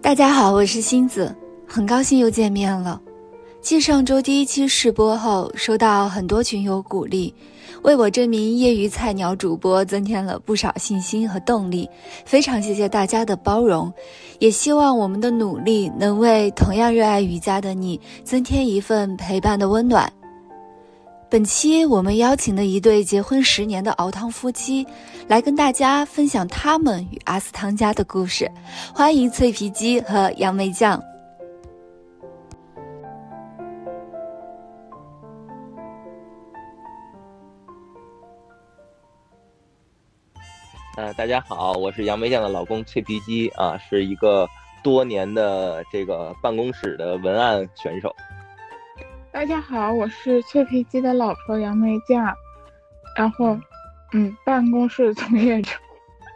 大家好，我是星子，很高兴又见面了。继上周第一期试播后，收到很多群友鼓励，为我这名业余菜鸟主播增添了不少信心和动力。非常谢谢大家的包容，也希望我们的努力能为同样热爱瑜伽的你增添一份陪伴的温暖。本期我们邀请了一对结婚十年的熬汤夫妻，来跟大家分享他们与阿斯汤加的故事。欢迎脆皮鸡和杨梅酱。呃，大家好，我是杨梅酱的老公脆皮鸡啊，是一个多年的这个办公室的文案选手。大家好，我是脆皮鸡的老婆杨梅酱，然后，嗯，办公室从业者。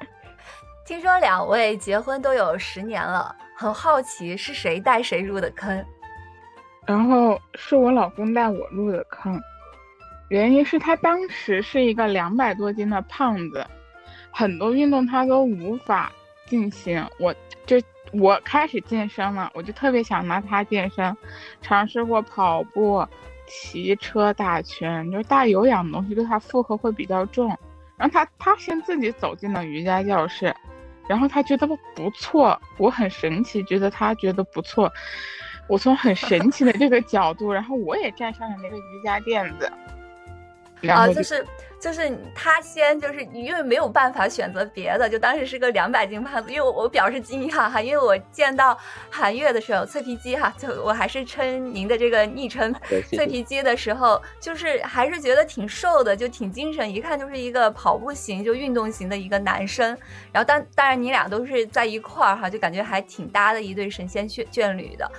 听说两位结婚都有十年了，很好奇是谁带谁入的坑？然后是我老公带我入的坑，原因是他当时是一个两百多斤的胖子，很多运动他都无法进行，我就。我开始健身了，我就特别想拿它健身，尝试过跑步、骑车、打拳，就是大有氧的东西对它负荷会比较重。然后他他先自己走进了瑜伽教室，然后他觉得不错，我很神奇，觉得他觉得不错。我从很神奇的这个角度，然后我也站上了那个瑜伽垫子。啊，就是就是他先就是因为没有办法选择别的，就当时是个两百斤胖子，因为我表示惊讶哈，因为我见到韩月的时候，脆皮鸡哈，就我还是称您的这个昵称脆皮鸡的时候，就是还是觉得挺瘦的，就挺精神，一看就是一个跑步型就运动型的一个男生。然后当当然你俩都是在一块儿哈，就感觉还挺搭的一对神仙眷眷侣的。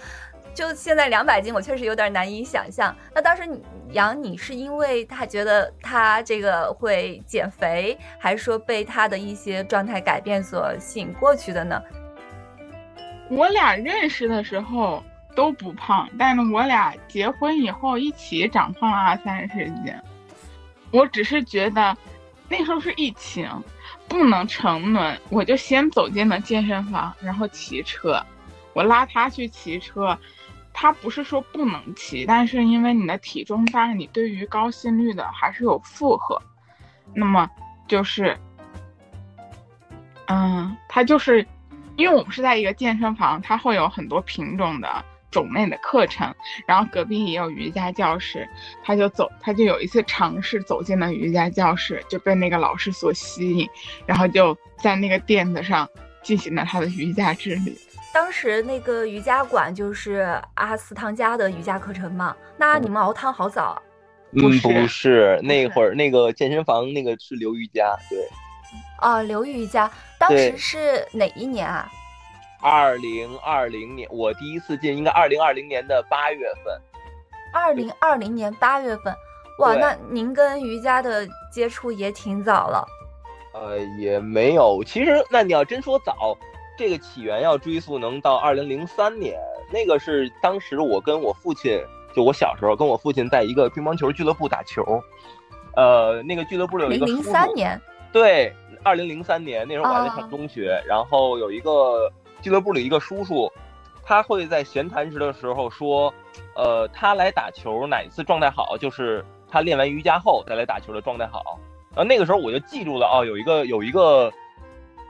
就现在两百斤，我确实有点难以想象。那当时杨，你是因为他觉得他这个会减肥，还是说被他的一些状态改变所吸引过去的呢？我俩认识的时候都不胖，但是我俩结婚以后一起长胖了二三十斤。我只是觉得那时候是疫情，不能沉沦，我就先走进了健身房，然后骑车，我拉他去骑车。他不是说不能骑，但是因为你的体重大，你对于高心率的还是有负荷。那么就是，嗯，他就是，因为我们是在一个健身房，它会有很多品种的种类的课程，然后隔壁也有瑜伽教室，他就走，他就有一次尝试走进了瑜伽教室，就被那个老师所吸引，然后就在那个垫子上进行了他的瑜伽之旅。当时那个瑜伽馆就是阿斯汤加的瑜伽课程嘛？那你们熬汤好早？嗯，不是，那会儿那个健身房那个是刘瑜伽，对。哦，刘瑜伽，当时是哪一年啊？二零二零年，我第一次进应该二零二零年的八月份。二零二零年八月份，哇，那您跟瑜伽的接触也挺早了。呃，也没有，其实那你要真说早。这个起源要追溯，能到二零零三年，那个是当时我跟我父亲，就我小时候跟我父亲在一个乒乓球俱乐部打球，呃，那个俱乐部有一个零零三年，对，二零零三年那时候我还在上中学，然后有一个俱乐部里一个叔叔，他会在闲谈时的时候说，呃，他来打球哪一次状态好，就是他练完瑜伽后再来打球的状态好，然后那个时候我就记住了，哦，有一个有一个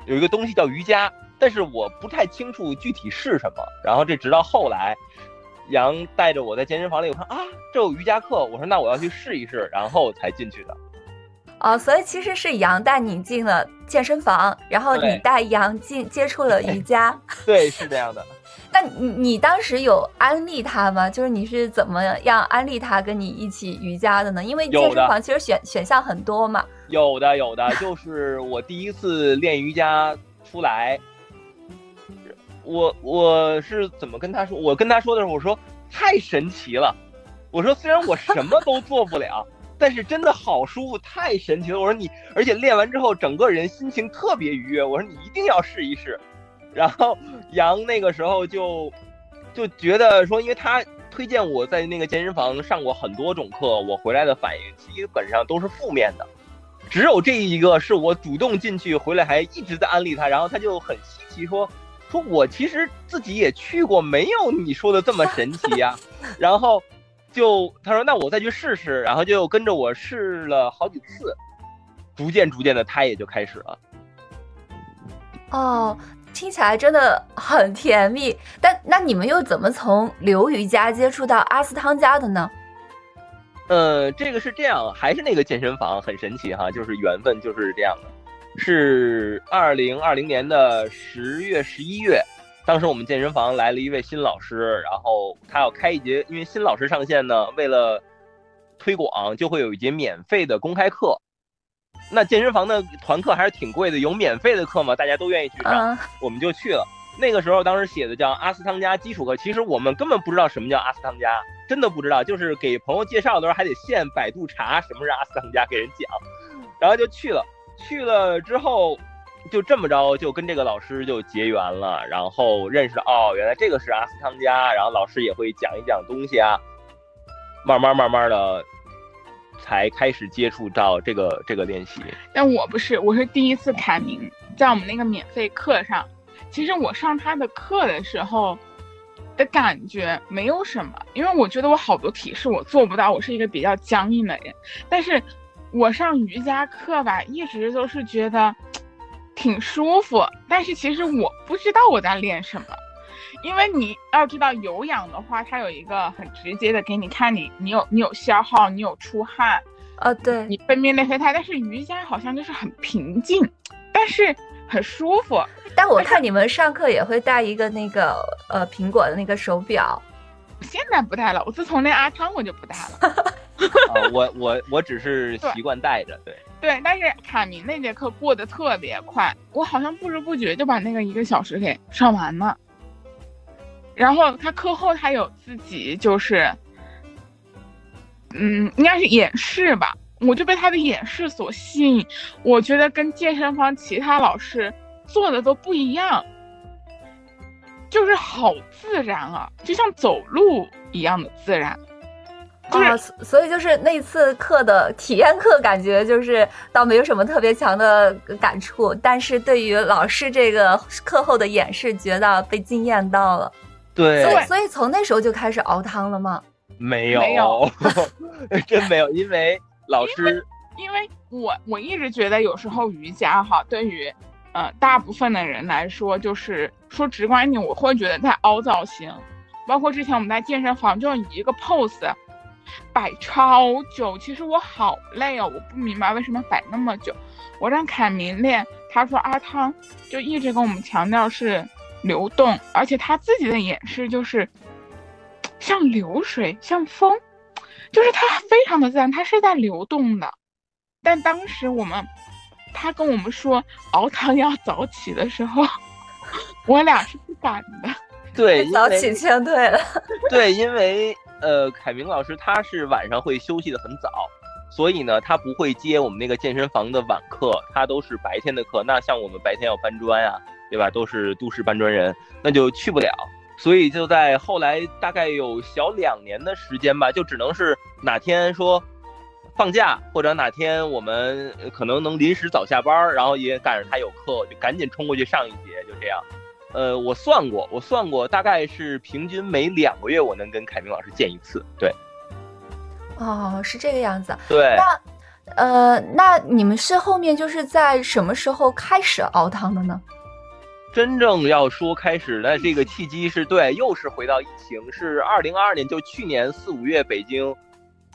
有一个东西叫瑜伽。但是我不太清楚具体是什么，然后这直到后来，杨带着我在健身房里，我看啊，这有瑜伽课，我说那我要去试一试，然后才进去的。哦，所以其实是杨带你进了健身房，然后你带杨进接触了瑜伽。对，是这样的。那你你当时有安利他吗？就是你是怎么样安利他跟你一起瑜伽的呢？因为健身房其实选选项很多嘛。有的，有的，就是我第一次练瑜伽出来。我我是怎么跟他说？我跟他说的时候，我说太神奇了。我说虽然我什么都做不了，但是真的好舒服，太神奇了。我说你，而且练完之后，整个人心情特别愉悦。我说你一定要试一试。然后杨那个时候就就觉得说，因为他推荐我在那个健身房上过很多种课，我回来的反应基本上都是负面的。只有这一个是我主动进去，回来还一直在安利他，然后他就很稀奇说，说我其实自己也去过，没有你说的这么神奇呀。然后就他说那我再去试试，然后就跟着我试了好几次，逐渐逐渐的他也就开始了。哦，听起来真的很甜蜜。但那你们又怎么从刘瑜伽接触到阿斯汤加的呢？呃，这个是这样，还是那个健身房很神奇哈，就是缘分就是这样的。是二零二零年的十月十一月，当时我们健身房来了一位新老师，然后他要开一节，因为新老师上线呢，为了推广，就会有一节免费的公开课。那健身房的团课还是挺贵的，有免费的课吗，大家都愿意去上，我们就去了。那个时候，当时写的叫阿斯汤加基础课，其实我们根本不知道什么叫阿斯汤加，真的不知道，就是给朋友介绍的时候还得现百度查什么是阿斯汤加，给人讲，然后就去了。去了之后，就这么着就跟这个老师就结缘了，然后认识哦，原来这个是阿斯汤加，然后老师也会讲一讲东西啊，慢慢慢慢的才开始接触到这个这个练习。但我不是，我是第一次开明在我们那个免费课上。其实我上他的课的时候的感觉没有什么，因为我觉得我好多体式我做不到，我是一个比较僵硬的人。但是，我上瑜伽课吧，一直都是觉得挺舒服。但是其实我不知道我在练什么，因为你要知道有氧的话，它有一个很直接的给你看你你有你有消耗，你有出汗，呃，对你分泌内啡肽。但是瑜伽好像就是很平静，但是很舒服。但我看你们上课也会带一个那个呃苹果的那个手表，现在不带了。我自从那阿汤我就不带了。我我我只是 习惯带着，对 对。但是卡明那节课过得特别快，我好像不知不觉就把那个一个小时给上完了。然后他课后他有自己就是，嗯，应该是演示吧，我就被他的演示所吸引。我觉得跟健身房其他老师。做的都不一样，就是好自然啊，就像走路一样的自然。啊，所以就是那次课的体验课，感觉就是倒没有什么特别强的感触，但是对于老师这个课后的演示，觉得被惊艳到了。对，所以所以从那时候就开始熬汤了吗？没有，没有，真没有，因为老师，因为我我一直觉得有时候瑜伽哈，对于。呃，大部分的人来说，就是说直观一点，我会觉得在凹造型。包括之前我们在健身房，就一个 pose 摆超久，其实我好累哦，我不明白为什么摆那么久。我让凯明练，他说阿汤就一直跟我们强调是流动，而且他自己的演示就是像流水，像风，就是他非常的自然，他是在流动的。但当时我们。他跟我们说熬汤要早起的时候，我俩是不敢的。对，早起劝退了。对，因为呃，凯明老师他是晚上会休息的很早，所以呢，他不会接我们那个健身房的晚课，他都是白天的课。那像我们白天要搬砖呀，对吧？都是都市搬砖人，那就去不了。所以就在后来大概有小两年的时间吧，就只能是哪天说。放假或者哪天我们可能能临时早下班，然后也赶上他有课，就赶紧冲过去上一节，就这样。呃，我算过，我算过，大概是平均每两个月我能跟凯明老师见一次。对。哦，是这个样子。对。那，呃，那你们是后面就是在什么时候开始熬汤的呢？真正要说开始的这个契机是对，又是回到疫情，是二零二二年，就去年四五月北京。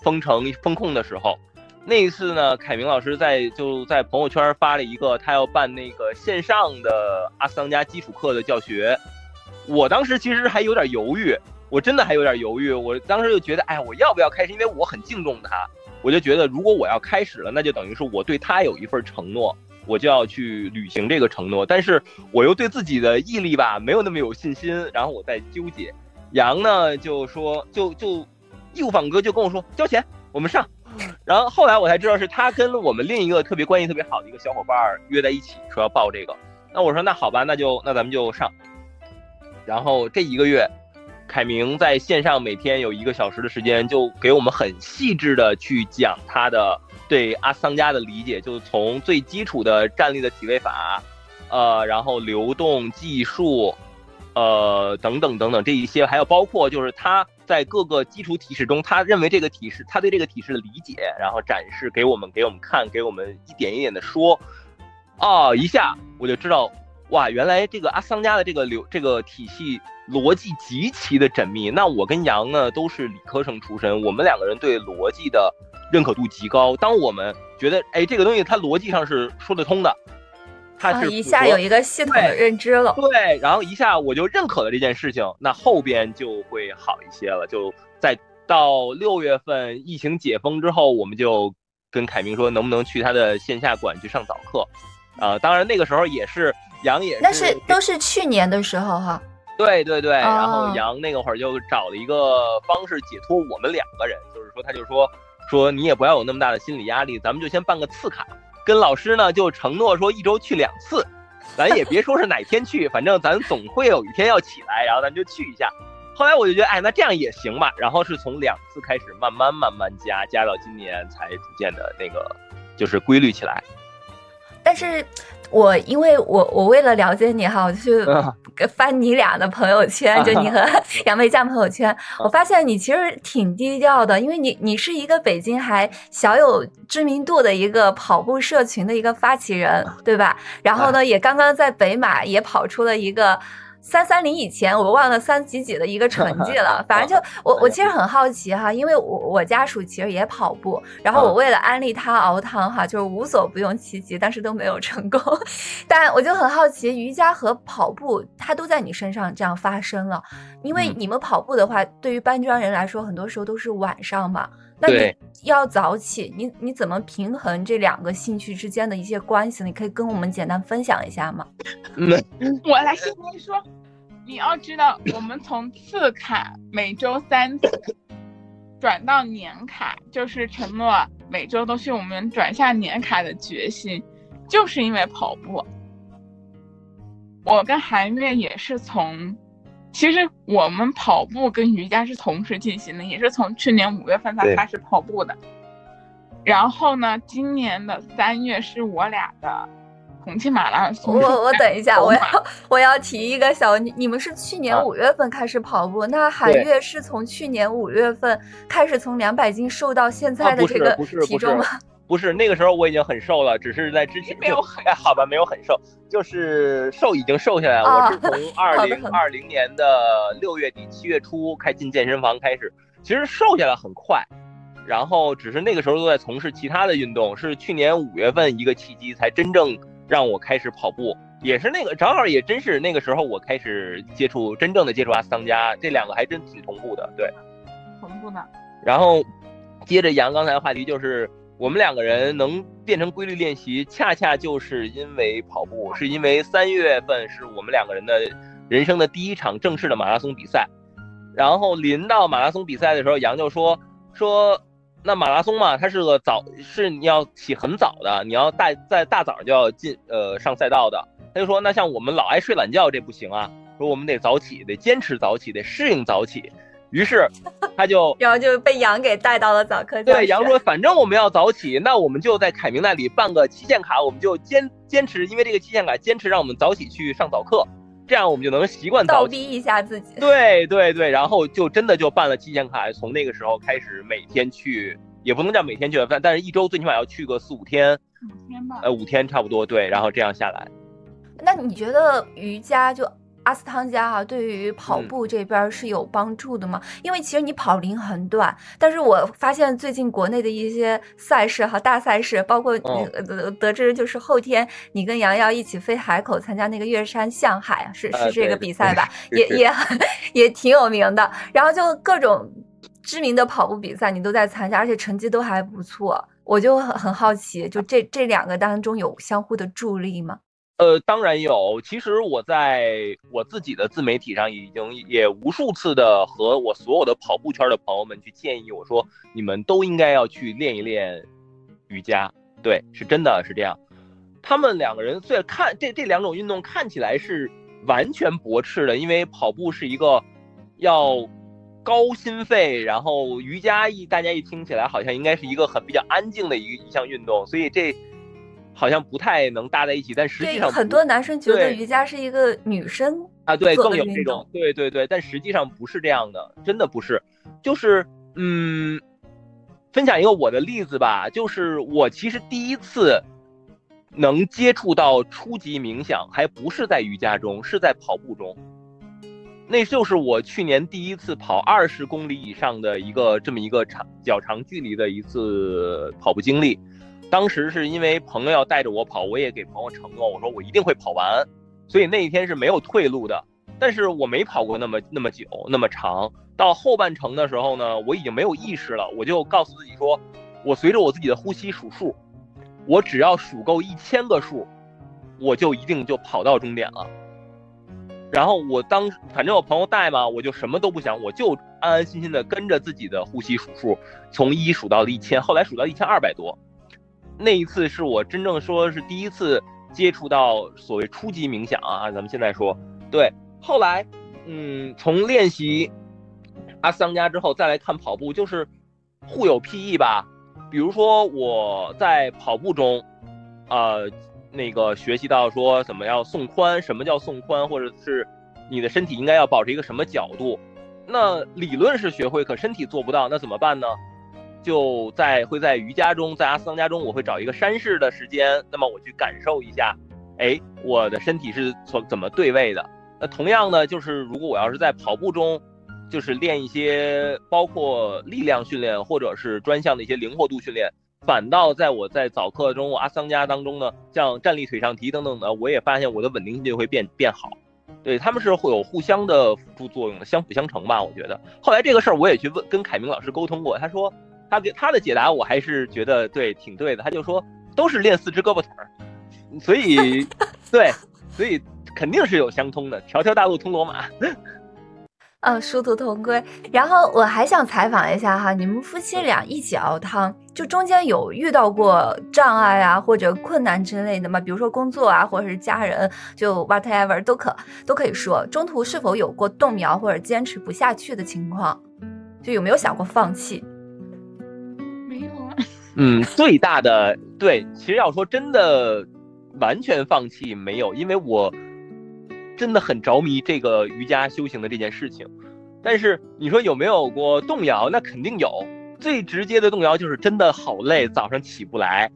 封城封控的时候，那一次呢，凯明老师在就在朋友圈发了一个他要办那个线上的阿斯汤加基础课的教学。我当时其实还有点犹豫，我真的还有点犹豫。我当时就觉得，哎，我要不要开始？因为我很敬重他，我就觉得如果我要开始了，那就等于是我对他有一份承诺，我就要去履行这个承诺。但是我又对自己的毅力吧没有那么有信心，然后我在纠结。杨呢就说，就就。义务访哥就跟我说交钱，我们上。然后后来我才知道是他跟我们另一个特别关系特别好的一个小伙伴约在一起说要报这个。那我说那好吧，那就那咱们就上。然后这一个月，凯明在线上每天有一个小时的时间，就给我们很细致的去讲他的对阿桑加的理解，就从最基础的站立的体位法，呃，然后流动技术，呃，等等等等这一些，还有包括就是他在各个基础体式中，他认为这个体式，他对这个体式的理解，然后展示给我们，给我们看，给我们一点一点的说，哦，一下我就知道。哇，原来这个阿桑加的这个流这个体系逻辑极其的缜密。那我跟杨呢都是理科生出身，我们两个人对逻辑的认可度极高。当我们觉得哎这个东西它逻辑上是说得通的，它是一下有一个系统的认知了。对，然后一下我就认可了这件事情，那后边就会好一些了。就在到六月份疫情解封之后，我们就跟凯明说能不能去他的线下馆去上早课。啊，当然那个时候也是。杨也是，那是都是去年的时候哈。对对对，然后杨那个会儿就找了一个方式解脱我们两个人，就是说他就说说你也不要有那么大的心理压力，咱们就先办个次卡，跟老师呢就承诺说一周去两次，咱也别说是哪天去，反正咱总会有一天要起来，然后咱就去一下。后来我就觉得，哎，那这样也行吧。然后是从两次开始慢慢慢慢加，加到今年才逐渐的那个就是规律起来。但是。我因为我我为了了解你哈，我就去翻你俩的朋友圈，就你和 杨梅酱朋友圈，我发现你其实挺低调的，因为你你是一个北京还小有知名度的一个跑步社群的一个发起人，对吧？然后呢，也刚刚在北马也跑出了一个。三三零以前，我忘了三几几的一个成绩了。反正就我我其实很好奇哈，因为我我家属其实也跑步，然后我为了安利他熬汤哈，就是无所不用其极，但是都没有成功。但我就很好奇，瑜伽和跑步它都在你身上这样发生了，因为你们跑步的话，对于搬砖人来说，很多时候都是晚上嘛，那你要早起，你你怎么平衡这两个兴趣之间的一些关系？你可以跟我们简单分享一下吗？我来先跟你说。你要知道，我们从次卡每周三次转到年卡，就是承诺每周都是我们转下年卡的决心，就是因为跑步。我跟韩月也是从，其实我们跑步跟瑜伽是同时进行的，也是从去年五月份才开始跑步的。然后呢，今年的三月是我俩的。重庆马拉松，我我等一下，我要我要提一个小问题，你们是去年五月份开始跑步，那韩月是从去年五月份开始从两百斤瘦到现在的这个体重吗？不是，那个时候我已经很瘦了，只是在之前没有很好吧，没有很瘦，就是瘦已经瘦下来了。我是从二零二零年的六月底七月初开进健身房开始，其实瘦下来很快，然后只是那个时候都在从事其他的运动，是去年五月份一个契机才真正。让我开始跑步，也是那个正好也真是那个时候我开始接触真正的接触阿斯汤加，这两个还真挺同步的，对，同步呢。然后接着杨刚才的话题，就是我们两个人能变成规律练习，恰恰就是因为跑步，是因为三月份是我们两个人的人生的第一场正式的马拉松比赛，然后临到马拉松比赛的时候，杨就说说。那马拉松嘛，它是个早，是你要起很早的，你要大在大早上就要进呃上赛道的。他就说，那像我们老爱睡懒觉，这不行啊，说我们得早起，得坚持早起，得适应早起。于是他就 然后就被羊给带到了早课。对，羊说，反正我们要早起，那我们就在凯明那里办个期限卡，我们就坚坚持，因为这个期限卡坚持让我们早起去上早课。这样我们就能习惯倒逼一下自己。对对对，然后就真的就办了期限卡，从那个时候开始每天去，也不能叫每天去，但但是一周最起码要去个四五天。五天吧。呃，五天差不多，对，然后这样下来。那你觉得瑜伽就？阿斯汤加哈，对于跑步这边是有帮助的吗？因为其实你跑龄很短，但是我发现最近国内的一些赛事哈，大赛事，包括得得知就是后天你跟杨要一起飞海口参加那个岳山向海，是是这个比赛吧？也也也挺有名的。然后就各种知名的跑步比赛你都在参加，而且成绩都还不错。我就很很好奇，就这这两个当中有相互的助力吗？呃，当然有。其实我在我自己的自媒体上已经也无数次的和我所有的跑步圈的朋友们去建议我说，你们都应该要去练一练瑜伽。对，是真的是这样。他们两个人虽然看这这两种运动看起来是完全驳斥的，因为跑步是一个。要高心肺，然后瑜伽一大家一听起来好像应该是一个很比较安静的一一项运动，所以这好像不太能搭在一起。但实际上很多男生觉得瑜伽是一个女生啊，对，更有这种，对对对，但实际上不是这样的，真的不是，就是嗯，分享一个我的例子吧，就是我其实第一次。能接触到初级冥想，还不是在瑜伽中，是在跑步中。那就是我去年第一次跑二十公里以上的一个这么一个长较长距离的一次跑步经历。当时是因为朋友要带着我跑，我也给朋友承诺，我说我一定会跑完。所以那一天是没有退路的。但是我没跑过那么那么久那么长。到后半程的时候呢，我已经没有意识了，我就告诉自己说，我随着我自己的呼吸数数。我只要数够一千个数，我就一定就跑到终点了。然后我当反正我朋友带嘛，我就什么都不想，我就安安心心的跟着自己的呼吸数数，从一数到了一千，后来数到一千二百多。那一次是我真正说是第一次接触到所谓初级冥想啊，咱们现在说对。后来，嗯，从练习阿桑加之后再来看跑步，就是互有裨益吧。比如说我在跑步中，呃，那个学习到说怎么要送髋，什么叫送髋，或者是你的身体应该要保持一个什么角度，那理论是学会，可身体做不到，那怎么办呢？就在会在瑜伽中，在阿斯汤加中，我会找一个山式的时间，那么我去感受一下，哎，我的身体是从怎么对位的。那同样呢，就是如果我要是在跑步中。就是练一些包括力量训练或者是专项的一些灵活度训练，反倒在我在早课中阿桑加当中呢，像站立、腿上提等等的，我也发现我的稳定性就会变变好。对他们是会有互相的辅助作用的，相辅相成吧。我觉得后来这个事儿我也去问跟凯明老师沟通过，他说他给他的解答我还是觉得对挺对的。他就说都是练四肢胳膊腿儿，所以 对，所以肯定是有相通的，条条大路通罗马。嗯，殊途同归。然后我还想采访一下哈，你们夫妻俩一起熬汤，就中间有遇到过障碍啊或者困难之类的吗？比如说工作啊，或者是家人，就 whatever 都可都可以说。中途是否有过动摇或者坚持不下去的情况？就有没有想过放弃？嗯，最大的对，其实要说真的，完全放弃没有，因为我。真的很着迷这个瑜伽修行的这件事情，但是你说有没有过动摇？那肯定有。最直接的动摇就是真的好累，早上起不来。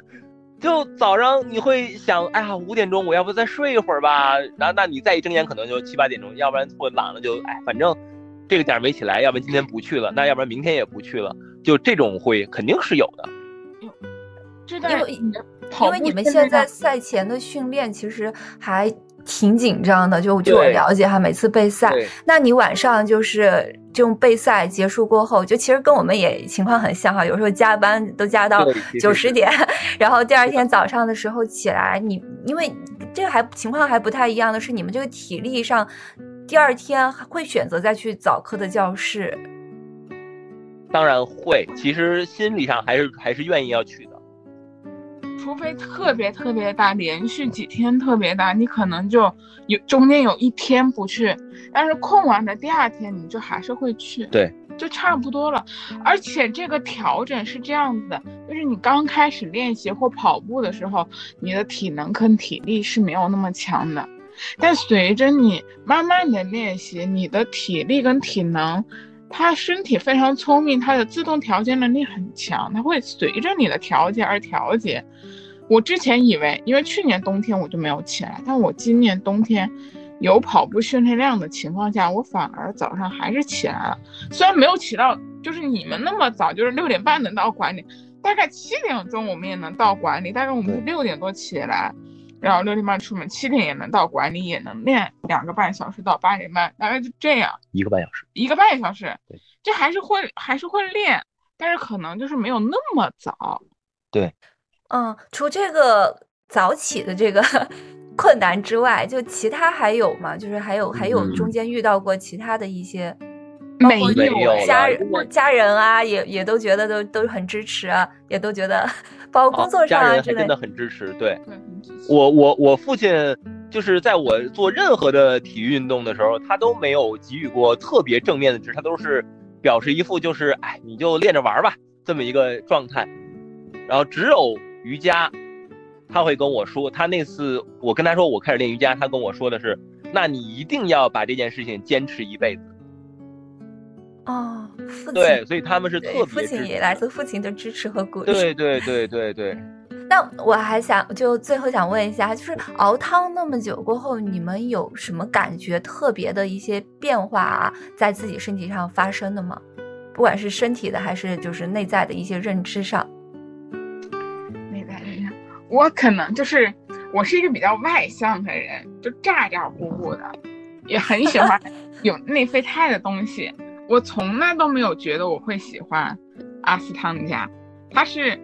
就早上你会想，哎呀，五点钟我要不再睡一会儿吧？然后那你再一睁眼可能就七八点钟，要不然或懒了就哎，反正这个点没起来，要不然今天不去了，那要不然明天也不去了。就这种会肯定是有的。因为因为你们现在赛前的训练其实还。挺紧张的，就据我了解哈，每次备赛，那你晚上就是这种备赛结束过后，就其实跟我们也情况很像哈，有时候加班都加到九十点，然后第二天早上的时候起来，你因为这个还情况还不太一样的是，你们这个体力上，第二天会选择再去早课的教室？当然会，其实心理上还是还是愿意要去的。除非特别特别大，连续几天特别大，你可能就有中间有一天不去，但是空完的第二天你就还是会去，对，就差不多了。而且这个调整是这样子的，就是你刚开始练习或跑步的时候，你的体能跟体力是没有那么强的，但随着你慢慢的练习，你的体力跟体能。他身体非常聪明，他的自动调节能力很强，他会随着你的调节而调节。我之前以为，因为去年冬天我就没有起来，但我今年冬天有跑步训练量的情况下，我反而早上还是起来了。虽然没有起到就是你们那么早，就是六点半能到馆里，大概七点钟我们也能到馆里，但是我们是六点多起来。然后六点半出门，七点也能到馆里，也能练两个半小时到八点半，大概就这样。一个半小时，一个半小时，对，这还是会还是会练，但是可能就是没有那么早。对，嗯，除这个早起的这个 困难之外，就其他还有吗？就是还有还有中间遇到过其他的一些，没有家人家人啊，也也都觉得都都很支持啊，也都觉得。包括工作上啊，家人还真的很支持。对，我我我父亲就是在我做任何的体育运动的时候，他都没有给予过特别正面的支持，他都是表示一副就是哎，你就练着玩吧这么一个状态。然后只有瑜伽，他会跟我说，他那次我跟他说我开始练瑜伽，他跟我说的是，那你一定要把这件事情坚持一辈子。哦，父亲对，所以他们是特别父亲也来自父亲的支持和鼓励。对对对对对。那我还想就最后想问一下，就是熬汤那么久过后，你们有什么感觉特别的一些变化啊，在自己身体上发生的吗？不管是身体的还是就是内在的一些认知上。内在认知，我可能就是我是一个比较外向的人，就咋咋呼呼的，也很喜欢 有内啡肽的东西。我从来都没有觉得我会喜欢阿斯汤加，它是。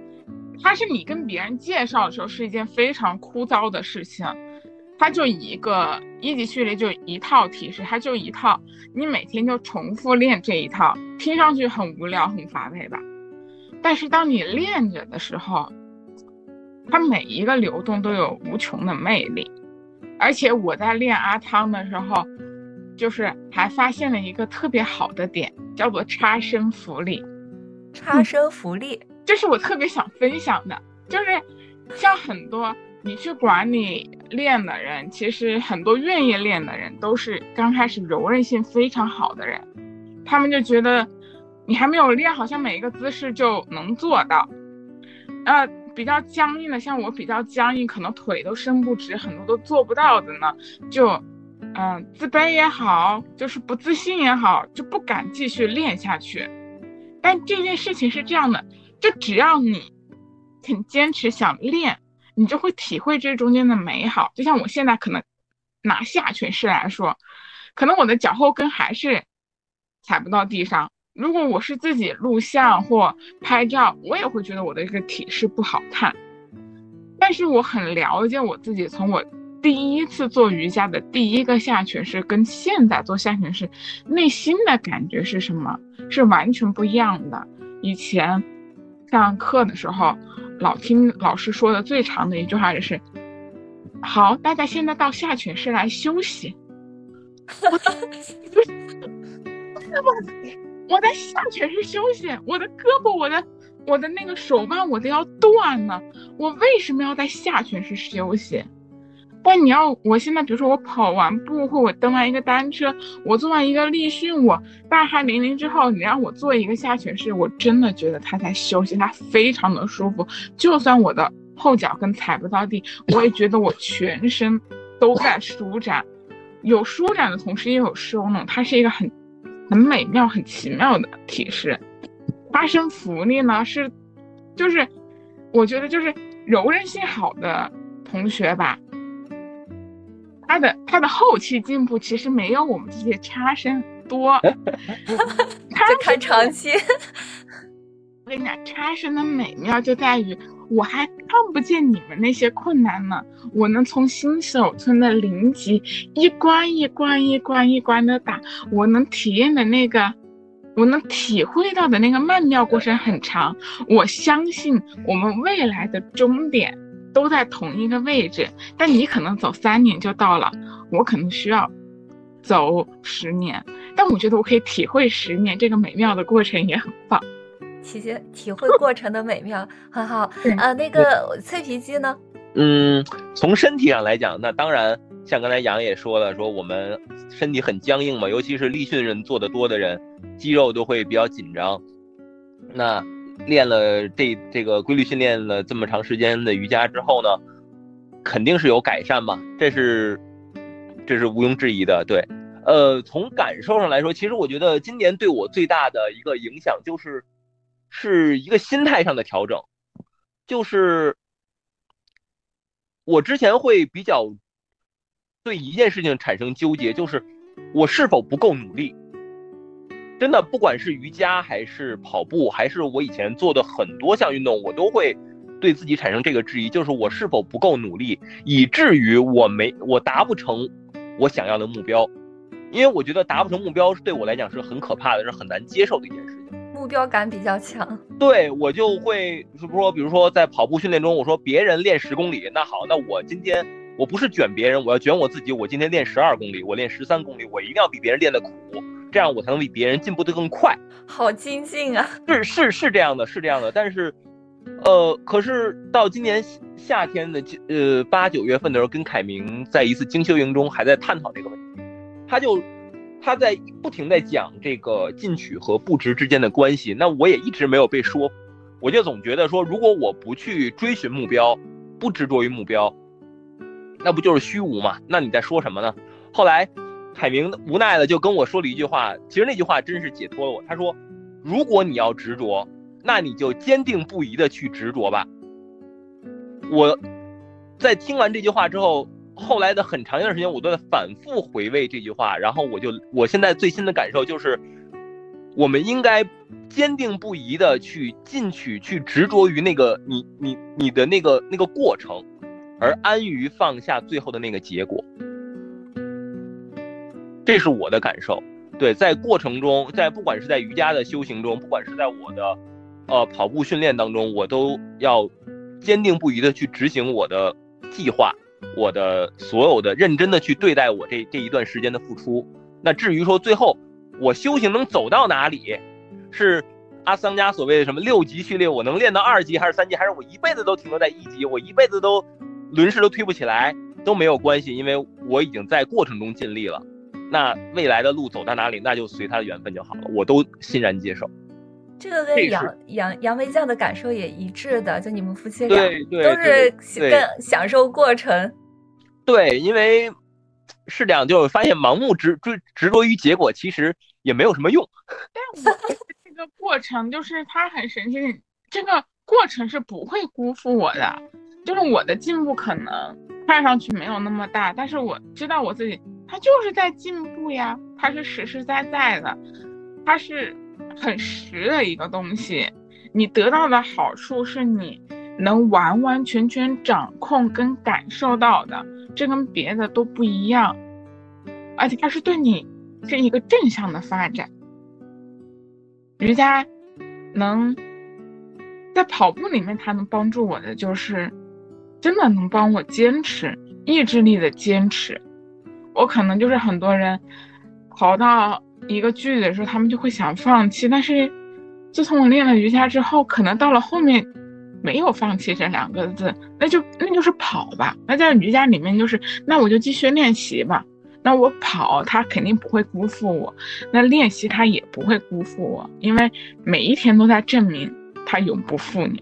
它是你跟别人介绍的时候是一件非常枯燥的事情，它就一个一级序列就一套提示，它就一套，你每天就重复练这一套，听上去很无聊很乏味吧？但是当你练着的时候，它每一个流动都有无穷的魅力，而且我在练阿汤的时候，就是还发现了一个特别好的点，叫做差生福利。差生福利。这是我特别想分享的，就是像很多你去管理练的人，其实很多愿意练的人都是刚开始柔韧性非常好的人，他们就觉得你还没有练，好像每一个姿势就能做到。呃，比较僵硬的，像我比较僵硬，可能腿都伸不直，很多都做不到的呢，就嗯自卑也好，就是不自信也好，就不敢继续练下去。但这件事情是这样的。就只要你肯坚持想练，你就会体会这中间的美好。就像我现在可能拿下犬式来说，可能我的脚后跟还是踩不到地上。如果我是自己录像或拍照，我也会觉得我的这个体式不好看。但是我很了解我自己，从我第一次做瑜伽的第一个下犬式跟现在做下犬式，内心的感觉是什么？是完全不一样的。以前。上课的时候，老听老师说的最长的一句话就是：“好，大家现在到下犬式来休息。”我我在下犬式休息，我的胳膊，我的我的那个手腕，我都要断了。我为什么要在下犬式休息？但你要我现在，比如说我跑完步，或我蹬完一个单车，我做完一个立训，我大汗淋漓之后，你让我做一个下犬式，我真的觉得它在休息，它非常的舒服。就算我的后脚跟踩不到地，我也觉得我全身都在舒展。有舒展的同时也有收拢，它是一个很很美妙、很奇妙的体式。发生浮力呢，是就是我觉得就是柔韧性好的同学吧。他的他的后期进步其实没有我们这些差生多，他看长期。我跟你讲，差生的美妙就在于我还看不见你们那些困难呢，我能从新手村的零级一关一关一关一关的打，我能体验的那个，我能体会到的那个曼妙过程很长。我相信我们未来的终点。都在同一个位置，但你可能走三年就到了，我可能需要走十年，但我觉得我可以体会十年这个美妙的过程也很棒。体现体会过程的美妙很好。呃，那个脆皮鸡呢？嗯，从身体上来讲，那当然像刚才杨也说了，说我们身体很僵硬嘛，尤其是立训人做的多的人，肌肉都会比较紧张。那。练了这这个规律训练了这么长时间的瑜伽之后呢，肯定是有改善嘛，这是这是毋庸置疑的。对，呃，从感受上来说，其实我觉得今年对我最大的一个影响就是是一个心态上的调整，就是我之前会比较对一件事情产生纠结，就是我是否不够努力。真的，不管是瑜伽还是跑步，还是我以前做的很多项运动，我都会对自己产生这个质疑，就是我是否不够努力，以至于我没我达不成我想要的目标。因为我觉得达不成目标是对我来讲是很可怕的，是很难接受的一件事情。目标感比较强，对我就会是说，比如说在跑步训练中，我说别人练十公里，那好，那我今天我不是卷别人，我要卷我自己。我今天练十二公里，我练十三公里，我一定要比别人练的苦，这样我才能比别人进步的更快。好精进啊！是是是这样的，是这样的。但是，呃，可是到今年夏天的呃八九月份的时候，跟凯明在一次精修营中还在探讨这个问题，他就他在不停在讲这个进取和不值之间的关系。那我也一直没有被说服，我就总觉得说，如果我不去追寻目标，不执着于目标。那不就是虚无吗？那你在说什么呢？后来，海明无奈的就跟我说了一句话，其实那句话真是解脱了我。他说：“如果你要执着，那你就坚定不移的去执着吧。”我在听完这句话之后，后来的很长一段时间，我都在反复回味这句话。然后我就，我现在最新的感受就是，我们应该坚定不移的去进取，去执着于那个你你你的那个那个过程。而安于放下最后的那个结果，这是我的感受。对，在过程中，在不管是在瑜伽的修行中，不管是在我的，呃，跑步训练当中，我都要坚定不移的去执行我的计划，我的所有的认真的去对待我这这一段时间的付出。那至于说最后我修行能走到哪里，是阿桑加所谓的什么六级序列，我能练到二级还是三级，还是我一辈子都停留在一级，我一辈子都。轮式都推不起来都没有关系，因为我已经在过程中尽力了。那未来的路走到哪里，那就随他的缘分就好了，我都欣然接受。这个跟杨杨杨梅酱的感受也一致的，就你们夫妻俩都是更享受过程。对，因为是这样，就发现盲目执追执着于结果，其实也没有什么用。但我觉得这个过程就是它很神奇，这个过程是不会辜负我的。就是我的进步可能看上去没有那么大，但是我知道我自己，他就是在进步呀，他是实实在在的，他是很实的一个东西。你得到的好处是你能完完全全掌控跟感受到的，这跟别的都不一样，而且它是对你是一个正向的发展。瑜伽能在跑步里面，它能帮助我的就是。真的能帮我坚持意志力的坚持，我可能就是很多人跑到一个距离的时候，他们就会想放弃。但是自从我练了瑜伽之后，可能到了后面没有放弃这两个字，那就那就是跑吧。那在瑜伽里面就是，那我就继续练习吧。那我跑，他肯定不会辜负我；那练习他也不会辜负我，因为每一天都在证明他永不负你。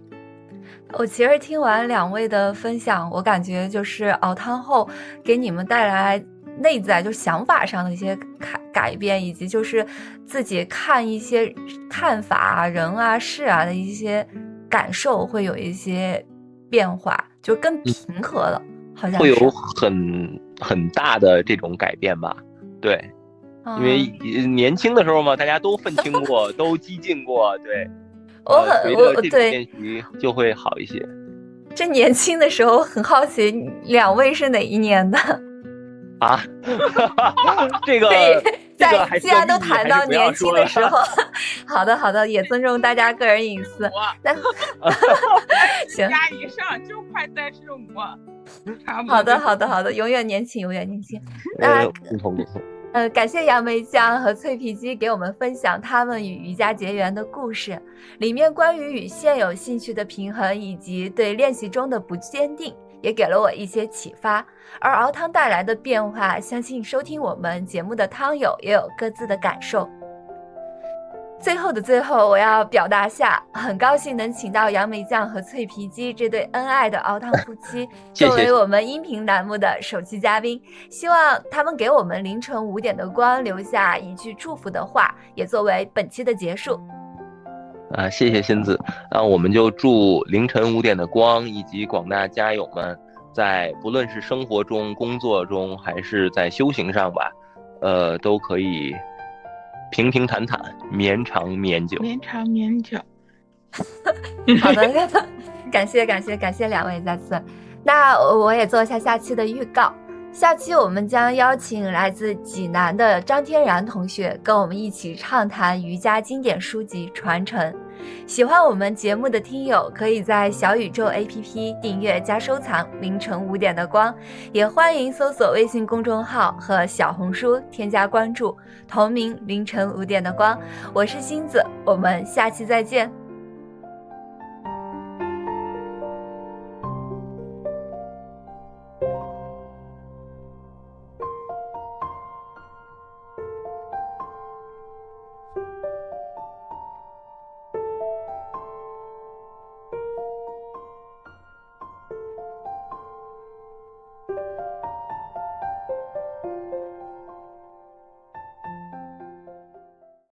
我其实听完两位的分享，我感觉就是熬汤后给你们带来内在就是想法上的一些改改变，以及就是自己看一些看法啊、人啊、事啊的一些感受会有一些变化，就更平和了，好像会有很很大的这种改变吧？对，因为年轻的时候嘛，大家都愤青过，都激进过，对。我很我对就会好一些。这年轻的时候很好奇，两位是哪一年的？啊，这个在既然都谈到年轻的 时候，好的好的，也尊重大家个人隐私。行，加以上就快三十五。好的好的好的，永远年轻，永远年轻。那不同不同。呃，感谢杨梅酱和脆皮鸡给我们分享他们与瑜伽结缘的故事，里面关于与现有兴趣的平衡，以及对练习中的不坚定，也给了我一些启发。而熬汤带来的变化，相信收听我们节目的汤友也有各自的感受。最后的最后，我要表达下，很高兴能请到杨梅酱和脆皮鸡这对恩爱的熬汤夫妻，作为我们音频栏目的首期嘉宾。希望他们给我们凌晨五点的光留下一句祝福的话，也作为本期的结束。啊，谢谢仙子。那我们就祝凌晨五点的光以及广大家友们，在不论是生活中、工作中，还是在修行上吧，呃，都可以。平平坦坦，绵长绵久，绵长绵久。好的，感谢感谢感谢两位再次。那我也做一下下期的预告。下期我们将邀请来自济南的张天然同学，跟我们一起畅谈瑜伽经典书籍传承。喜欢我们节目的听友，可以在小宇宙 APP 订阅加收藏“凌晨五点的光”，也欢迎搜索微信公众号和小红书添加关注，同名“凌晨五点的光”。我是星子，我们下期再见。